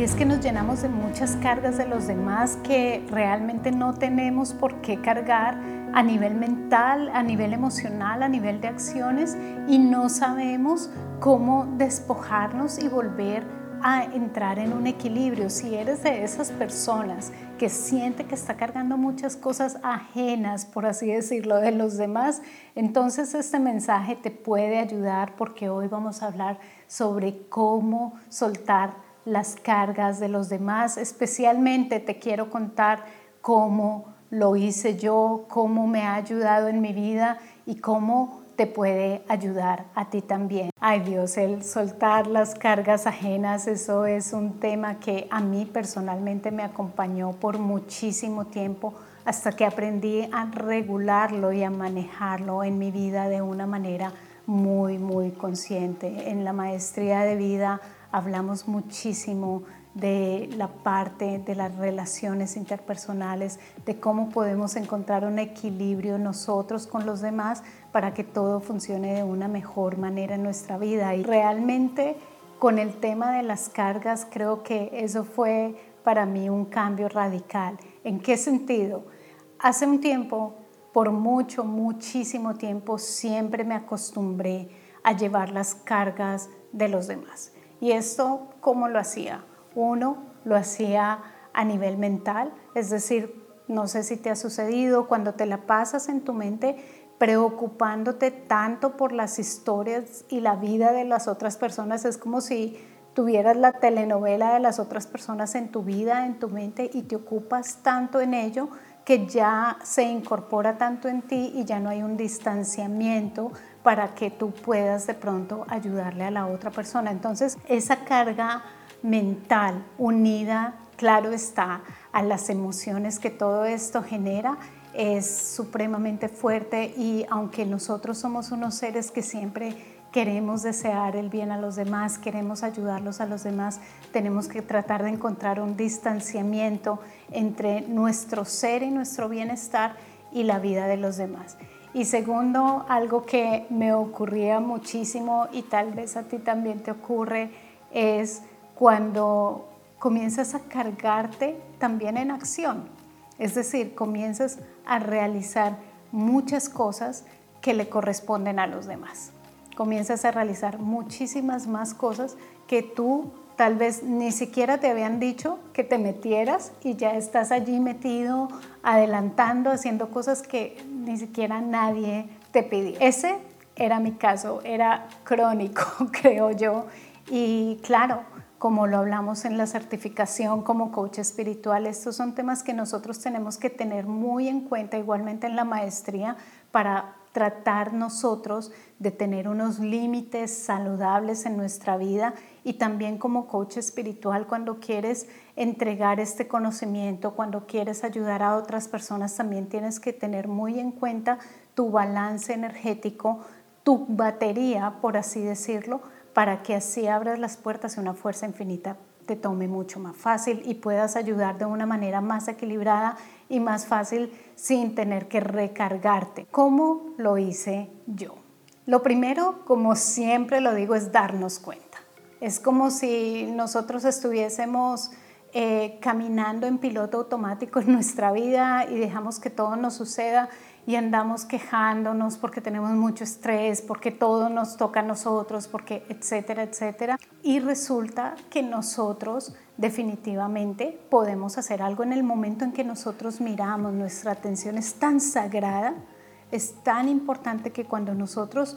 Y es que nos llenamos de muchas cargas de los demás que realmente no tenemos por qué cargar a nivel mental, a nivel emocional, a nivel de acciones y no sabemos cómo despojarnos y volver a entrar en un equilibrio. Si eres de esas personas que siente que está cargando muchas cosas ajenas, por así decirlo, de los demás, entonces este mensaje te puede ayudar porque hoy vamos a hablar sobre cómo soltar las cargas de los demás. Especialmente te quiero contar cómo lo hice yo, cómo me ha ayudado en mi vida y cómo te puede ayudar a ti también. Ay Dios, el soltar las cargas ajenas, eso es un tema que a mí personalmente me acompañó por muchísimo tiempo hasta que aprendí a regularlo y a manejarlo en mi vida de una manera muy, muy consciente. En la maestría de vida hablamos muchísimo de la parte de las relaciones interpersonales, de cómo podemos encontrar un equilibrio nosotros con los demás para que todo funcione de una mejor manera en nuestra vida. Y realmente con el tema de las cargas creo que eso fue para mí un cambio radical. ¿En qué sentido? Hace un tiempo, por mucho, muchísimo tiempo, siempre me acostumbré a llevar las cargas de los demás ¿Y esto cómo lo hacía? Uno lo hacía a nivel mental, es decir, no sé si te ha sucedido cuando te la pasas en tu mente preocupándote tanto por las historias y la vida de las otras personas, es como si tuvieras la telenovela de las otras personas en tu vida, en tu mente y te ocupas tanto en ello que ya se incorpora tanto en ti y ya no hay un distanciamiento para que tú puedas de pronto ayudarle a la otra persona. Entonces, esa carga mental unida, claro está, a las emociones que todo esto genera, es supremamente fuerte y aunque nosotros somos unos seres que siempre queremos desear el bien a los demás, queremos ayudarlos a los demás, tenemos que tratar de encontrar un distanciamiento entre nuestro ser y nuestro bienestar y la vida de los demás. Y segundo, algo que me ocurría muchísimo y tal vez a ti también te ocurre, es cuando comienzas a cargarte también en acción. Es decir, comienzas a realizar muchas cosas que le corresponden a los demás. Comienzas a realizar muchísimas más cosas que tú tal vez ni siquiera te habían dicho que te metieras y ya estás allí metido, adelantando, haciendo cosas que ni siquiera nadie te pidió. Ese era mi caso, era crónico, creo yo. Y claro, como lo hablamos en la certificación como coach espiritual, estos son temas que nosotros tenemos que tener muy en cuenta, igualmente en la maestría, para tratar nosotros de tener unos límites saludables en nuestra vida y también como coach espiritual cuando quieres entregar este conocimiento, cuando quieres ayudar a otras personas, también tienes que tener muy en cuenta tu balance energético, tu batería, por así decirlo, para que así abras las puertas y una fuerza infinita te tome mucho más fácil y puedas ayudar de una manera más equilibrada y más fácil sin tener que recargarte. ¿Cómo lo hice yo? Lo primero, como siempre lo digo, es darnos cuenta. Es como si nosotros estuviésemos eh, caminando en piloto automático en nuestra vida y dejamos que todo nos suceda y andamos quejándonos porque tenemos mucho estrés, porque todo nos toca a nosotros, porque etcétera, etcétera. Y resulta que nosotros definitivamente podemos hacer algo en el momento en que nosotros miramos, nuestra atención es tan sagrada, es tan importante que cuando nosotros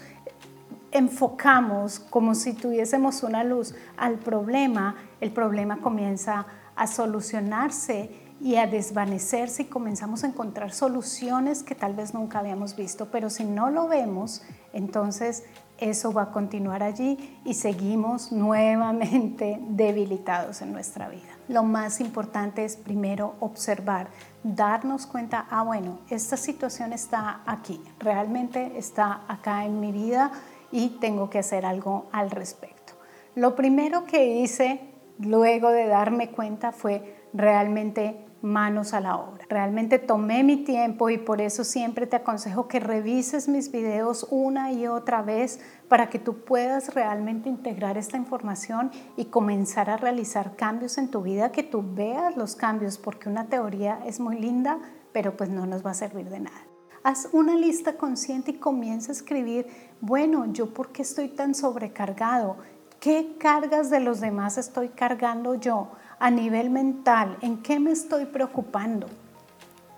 enfocamos como si tuviésemos una luz al problema, el problema comienza a solucionarse y a desvanecerse y comenzamos a encontrar soluciones que tal vez nunca habíamos visto, pero si no lo vemos, entonces eso va a continuar allí y seguimos nuevamente debilitados en nuestra vida. Lo más importante es primero observar, darnos cuenta, ah, bueno, esta situación está aquí, realmente está acá en mi vida y tengo que hacer algo al respecto. Lo primero que hice luego de darme cuenta fue realmente manos a la obra. Realmente tomé mi tiempo y por eso siempre te aconsejo que revises mis videos una y otra vez para que tú puedas realmente integrar esta información y comenzar a realizar cambios en tu vida, que tú veas los cambios, porque una teoría es muy linda, pero pues no nos va a servir de nada. Haz una lista consciente y comienza a escribir, bueno, yo por qué estoy tan sobrecargado, qué cargas de los demás estoy cargando yo a nivel mental, en qué me estoy preocupando,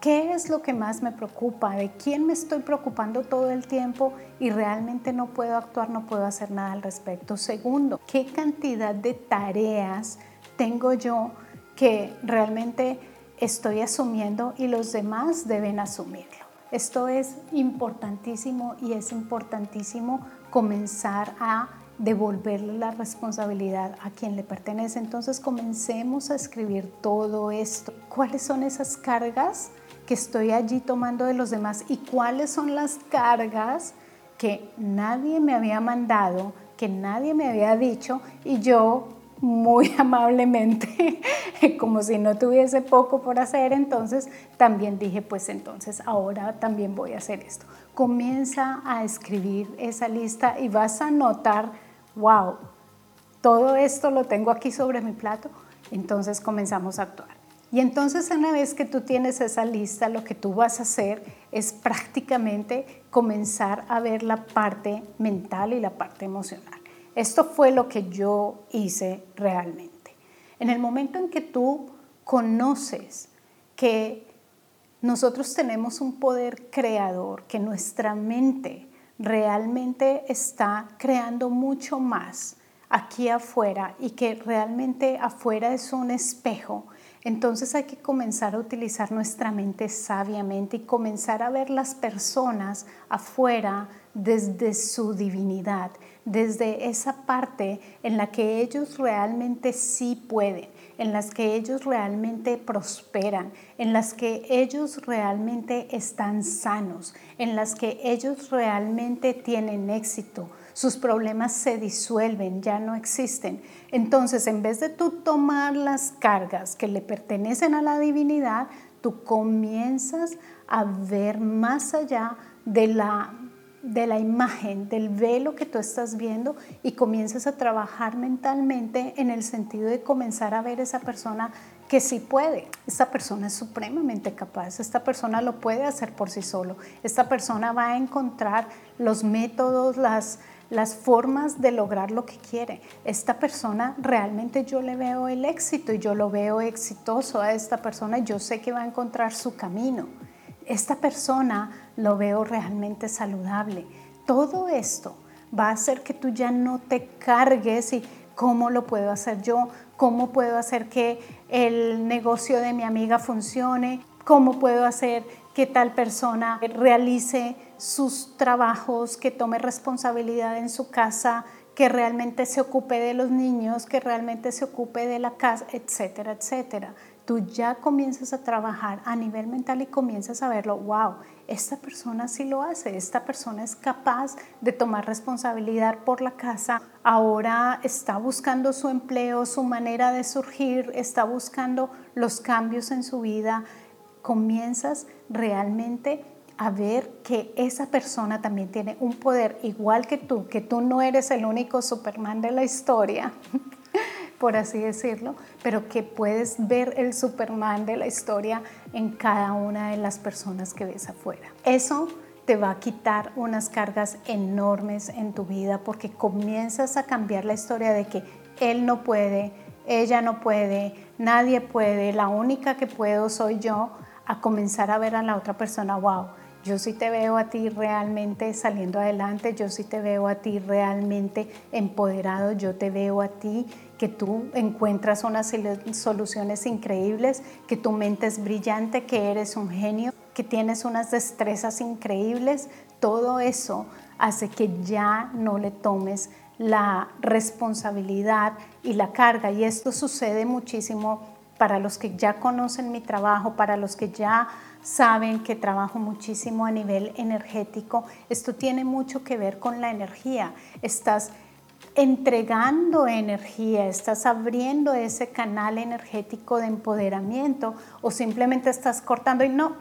qué es lo que más me preocupa, de quién me estoy preocupando todo el tiempo y realmente no puedo actuar, no puedo hacer nada al respecto. Segundo, qué cantidad de tareas tengo yo que realmente estoy asumiendo y los demás deben asumirlo. Esto es importantísimo y es importantísimo comenzar a devolverle la responsabilidad a quien le pertenece. Entonces comencemos a escribir todo esto. ¿Cuáles son esas cargas que estoy allí tomando de los demás y cuáles son las cargas que nadie me había mandado, que nadie me había dicho y yo muy amablemente, como si no tuviese poco por hacer, entonces también dije, pues entonces ahora también voy a hacer esto. Comienza a escribir esa lista y vas a notar wow, todo esto lo tengo aquí sobre mi plato, entonces comenzamos a actuar. Y entonces una vez que tú tienes esa lista, lo que tú vas a hacer es prácticamente comenzar a ver la parte mental y la parte emocional. Esto fue lo que yo hice realmente. En el momento en que tú conoces que nosotros tenemos un poder creador, que nuestra mente realmente está creando mucho más aquí afuera y que realmente afuera es un espejo, entonces hay que comenzar a utilizar nuestra mente sabiamente y comenzar a ver las personas afuera desde su divinidad, desde esa parte en la que ellos realmente sí pueden en las que ellos realmente prosperan, en las que ellos realmente están sanos, en las que ellos realmente tienen éxito. Sus problemas se disuelven, ya no existen. Entonces, en vez de tú tomar las cargas que le pertenecen a la divinidad, tú comienzas a ver más allá de la de la imagen, del velo que tú estás viendo y comienzas a trabajar mentalmente en el sentido de comenzar a ver esa persona que sí puede. Esta persona es supremamente capaz, esta persona lo puede hacer por sí solo, esta persona va a encontrar los métodos, las, las formas de lograr lo que quiere. Esta persona realmente yo le veo el éxito y yo lo veo exitoso a esta persona, yo sé que va a encontrar su camino esta persona lo veo realmente saludable. Todo esto va a hacer que tú ya no te cargues y cómo lo puedo hacer yo, cómo puedo hacer que el negocio de mi amiga funcione, cómo puedo hacer que tal persona realice sus trabajos, que tome responsabilidad en su casa, que realmente se ocupe de los niños, que realmente se ocupe de la casa, etcétera, etcétera tú ya comienzas a trabajar a nivel mental y comienzas a verlo, wow, esta persona sí lo hace, esta persona es capaz de tomar responsabilidad por la casa, ahora está buscando su empleo, su manera de surgir, está buscando los cambios en su vida, comienzas realmente a ver que esa persona también tiene un poder igual que tú, que tú no eres el único Superman de la historia, por así decirlo, pero que puedes ver el Superman de la historia en cada una de las personas que ves afuera. Eso te va a quitar unas cargas enormes en tu vida porque comienzas a cambiar la historia de que él no puede, ella no puede, nadie puede, la única que puedo soy yo, a comenzar a ver a la otra persona, wow, Yo sí te veo a ti realmente saliendo adelante, yo sí te veo a ti realmente empoderado, yo te veo a ti que tú encuentras unas soluciones increíbles, que tu mente es brillante, que eres un genio, que tienes unas destrezas increíbles. Todo eso hace que ya no le tomes la responsabilidad y la carga. Y esto sucede muchísimo para los que ya conocen mi trabajo, para los que ya saben que trabajo muchísimo a nivel energético. Esto tiene mucho que ver con la energía. Estás entregando energía, estás abriendo ese canal energético de empoderamiento o simplemente estás cortando y no,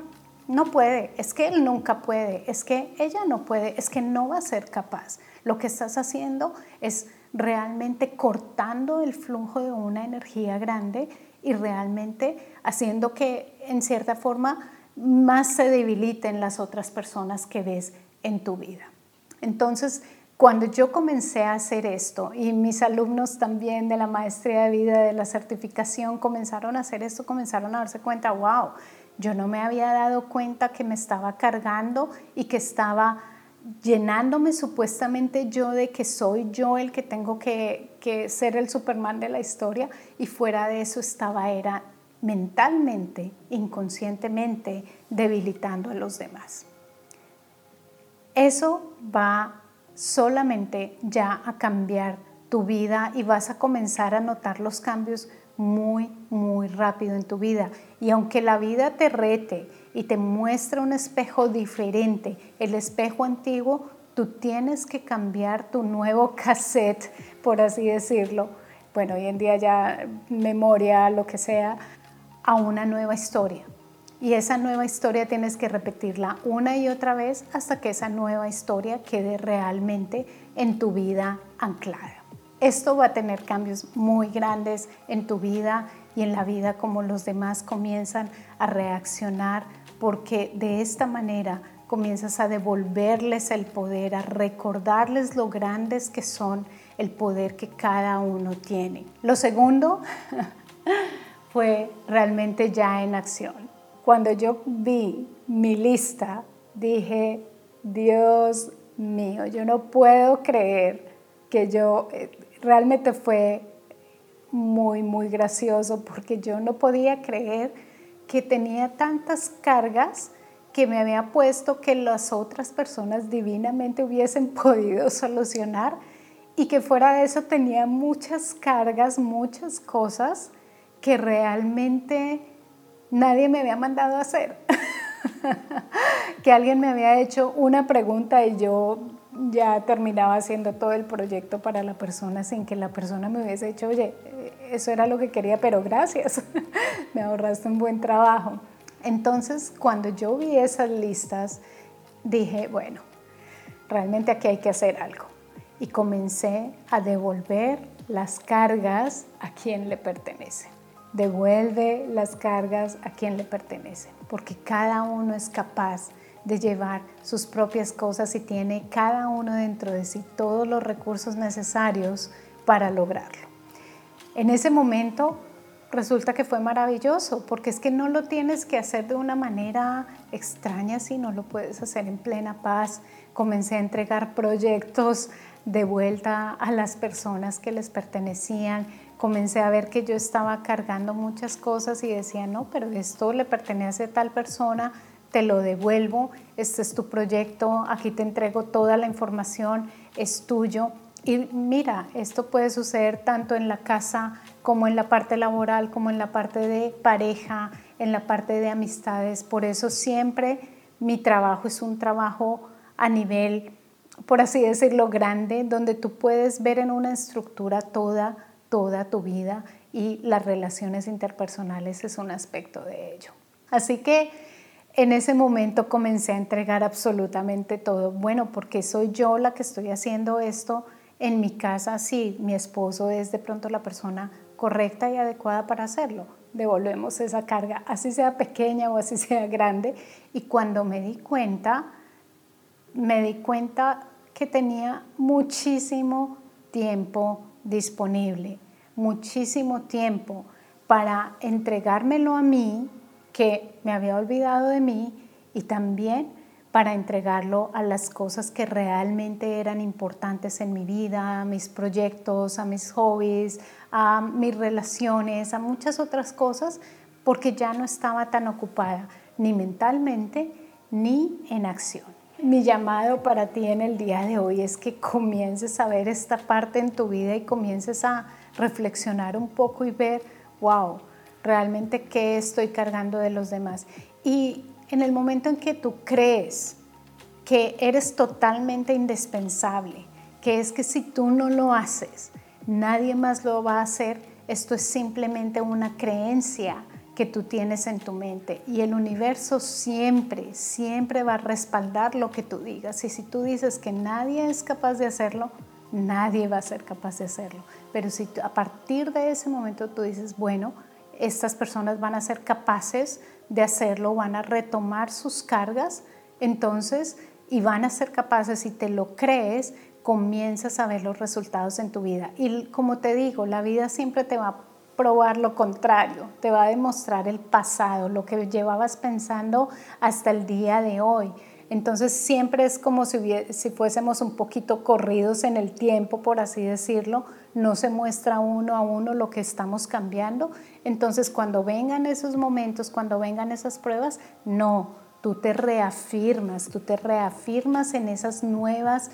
no puede, es que él nunca puede, es que ella no puede, es que no va a ser capaz. Lo que estás haciendo es realmente cortando el flujo de una energía grande y realmente haciendo que en cierta forma más se debiliten las otras personas que ves en tu vida. Entonces, cuando yo comencé a hacer esto y mis alumnos también de la maestría de vida, de la certificación, comenzaron a hacer esto, comenzaron a darse cuenta, wow, yo no me había dado cuenta que me estaba cargando y que estaba llenándome supuestamente yo de que soy yo el que tengo que, ser el Superman de la historia y fuera de eso estaba era mentalmente, inconscientemente debilitando a los demás. Eso va solamente ya a cambiar tu vida y vas a comenzar a notar los cambios muy, muy rápido en tu vida. Y aunque la vida te rete y te muestra un espejo diferente, el espejo antiguo, tú tienes que cambiar tu nuevo cassette, por así decirlo. Bueno, hoy en día ya memoria, lo que sea, a una nueva historia. Y esa nueva historia tienes que repetirla una y otra vez hasta que esa nueva historia quede realmente en tu vida anclada. Esto va a tener cambios muy grandes en tu vida y en la vida como los demás comienzan a reaccionar porque de esta manera comienzas a devolverles el poder, a recordarles lo grandes que son, el poder que cada uno tiene. Lo segundo fue realmente ya en acción. Cuando yo vi mi lista, dije, Dios mío, yo no puedo creer que yo eh, realmente fue muy, muy gracioso porque yo no podía creer que tenía tantas cargas que me había puesto que las otras personas divinamente hubiesen podido solucionar y que fuera de eso tenía muchas cargas, muchas cosas que realmente nadie me había mandado hacer. que alguien me había hecho una pregunta y yo ya terminaba haciendo todo el proyecto para la persona sin que la persona me hubiese dicho, oye, eso era lo que quería, pero gracias, me ahorraste un buen trabajo. Entonces, cuando yo vi esas listas, dije, bueno, realmente aquí hay que hacer algo. Y comencé a devolver las cargas a quien le pertenece. Devuelve las cargas a quien le pertenece, porque cada uno es capaz de llevar sus propias cosas y tiene cada uno dentro de sí todos los recursos necesarios para lograrlo. En ese momento resulta que fue maravilloso, porque es que no lo tienes que hacer de una manera extraña, sino lo puedes hacer en plena paz. Comencé a entregar proyectos de vuelta a las personas que les pertenecían. Comencé a ver que yo estaba cargando muchas cosas y decía, no, pero esto le pertenece a tal persona, te lo devuelvo, este es tu proyecto, aquí te entrego toda la información, es tuyo. Y mira, esto puede suceder tanto en la casa como en la parte laboral, como en la parte de pareja, en la parte de amistades. Por eso siempre mi trabajo es un trabajo a nivel, por así decirlo, grande, donde tú puedes ver en una estructura toda, toda tu vida y las relaciones interpersonales es un aspecto de ello. Así que en ese momento comencé a entregar absolutamente todo. Bueno, porque soy yo la que estoy haciendo esto en mi casa, sí, mi esposo es de pronto la persona correcta y adecuada para hacerlo. Devolvemos esa carga, así sea pequeña o así sea grande. Y cuando me di cuenta, me di cuenta que tenía muchísimo tiempo disponible, muchísimo tiempo para entregármelo a mí que me había olvidado de mí y también para entregarlo a las cosas que realmente eran importantes en mi vida, a mis proyectos, a mis hobbies, a mis relaciones, a muchas otras cosas, porque ya no estaba tan ocupada ni mentalmente ni en acción. Mi llamado para ti en el día de hoy es que comiences a ver esta parte en tu vida y comiences a reflexionar un poco y ver, wow, realmente qué estoy cargando de los demás. Y en el momento en que tú crees que eres totalmente indispensable, que es que si tú no lo haces, nadie más lo va a hacer, esto es simplemente una creencia que tú tienes en tu mente y el universo siempre, siempre va a respaldar lo que tú digas. Y si tú dices que nadie es capaz de hacerlo, nadie va a ser capaz de hacerlo. Pero si a partir de ese momento tú dices, bueno, estas personas van a ser capaces de hacerlo, van a retomar sus cargas, entonces, y van a ser capaces, si te lo crees, comienzas a ver los resultados en tu vida. Y como te digo, la vida siempre te va a probar lo contrario, te va a demostrar el pasado, lo que llevabas pensando hasta el día de hoy. Entonces siempre es como si, si fuésemos un poquito corridos en el tiempo, por así decirlo, no se muestra uno a uno lo que estamos cambiando. Entonces cuando vengan esos momentos, cuando vengan esas pruebas, no, tú te reafirmas, tú te reafirmas en esas nuevas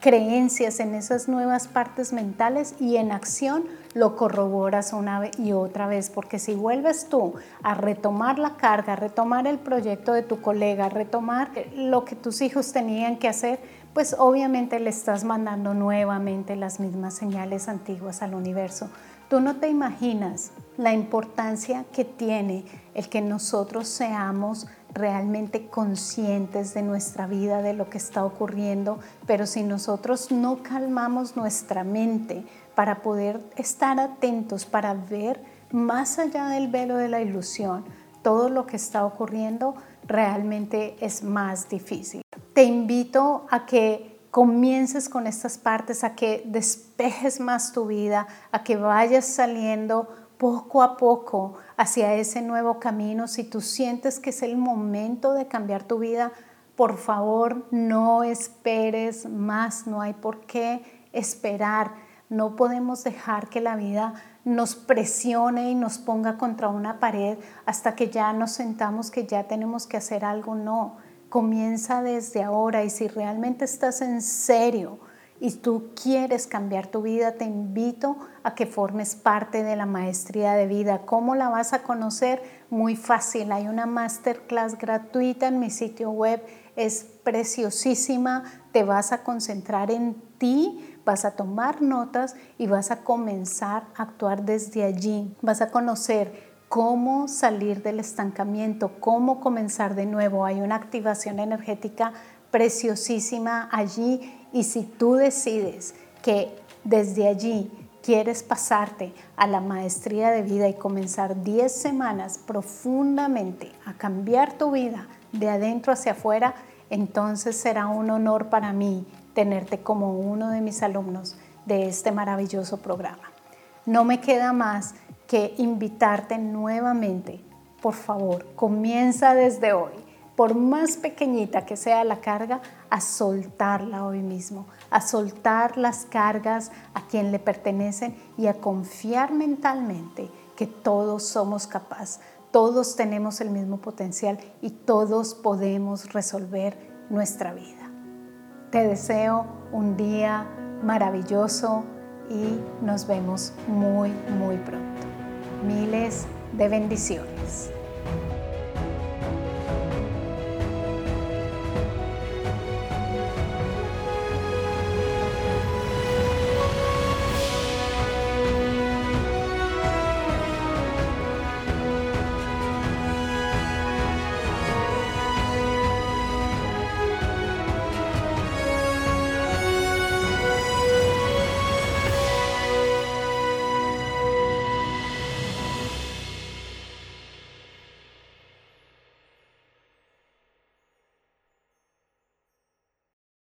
creencias, en esas nuevas partes mentales y en acción lo corroboras una y otra vez, porque si vuelves tú a retomar la carga, a retomar el proyecto de tu colega, a retomar lo que tus hijos tenían que hacer, pues obviamente le estás mandando nuevamente las mismas señales antiguas al universo. Tú no te imaginas la importancia que tiene el que nosotros seamos realmente conscientes de nuestra vida, de lo que está ocurriendo, pero si nosotros no calmamos nuestra mente para poder estar atentos, para ver más allá del velo de la ilusión, todo lo que está ocurriendo, realmente es más difícil. Te invito a que comiences con estas partes, a que despejes más tu vida, a que vayas saliendo poco a poco hacia ese nuevo camino. Si tú sientes que es el momento de cambiar tu vida, por favor no esperes más, no hay por qué esperar. No podemos dejar que la vida nos presione y nos ponga contra una pared hasta que ya nos sentamos que ya tenemos que hacer algo. No, comienza desde ahora y si realmente estás en serio y tú quieres cambiar tu vida, te invito a que formes parte de la maestría de vida. ¿Cómo la vas a conocer? Muy fácil. Hay una masterclass gratuita en mi sitio web. Es preciosísima. Te vas a concentrar en ti, vas a tomar notas y vas a comenzar a actuar desde allí. Vas a conocer cómo salir del estancamiento, cómo comenzar de nuevo. Hay una activación energética preciosísima allí y si tú decides que desde allí quieres pasarte a la maestría de vida y comenzar 10 semanas profundamente a cambiar tu vida de adentro hacia afuera, entonces será un honor para mí tenerte como uno de mis alumnos de este maravilloso programa. No me queda más que invitarte nuevamente. Por favor, comienza desde hoy por más pequeñita que sea la carga, a soltarla hoy mismo, a soltar las cargas a quien le pertenecen y a confiar mentalmente que todos somos capaces, todos tenemos el mismo potencial y todos podemos resolver nuestra vida. Te deseo un día maravilloso y nos vemos muy, muy pronto. Miles de bendiciones.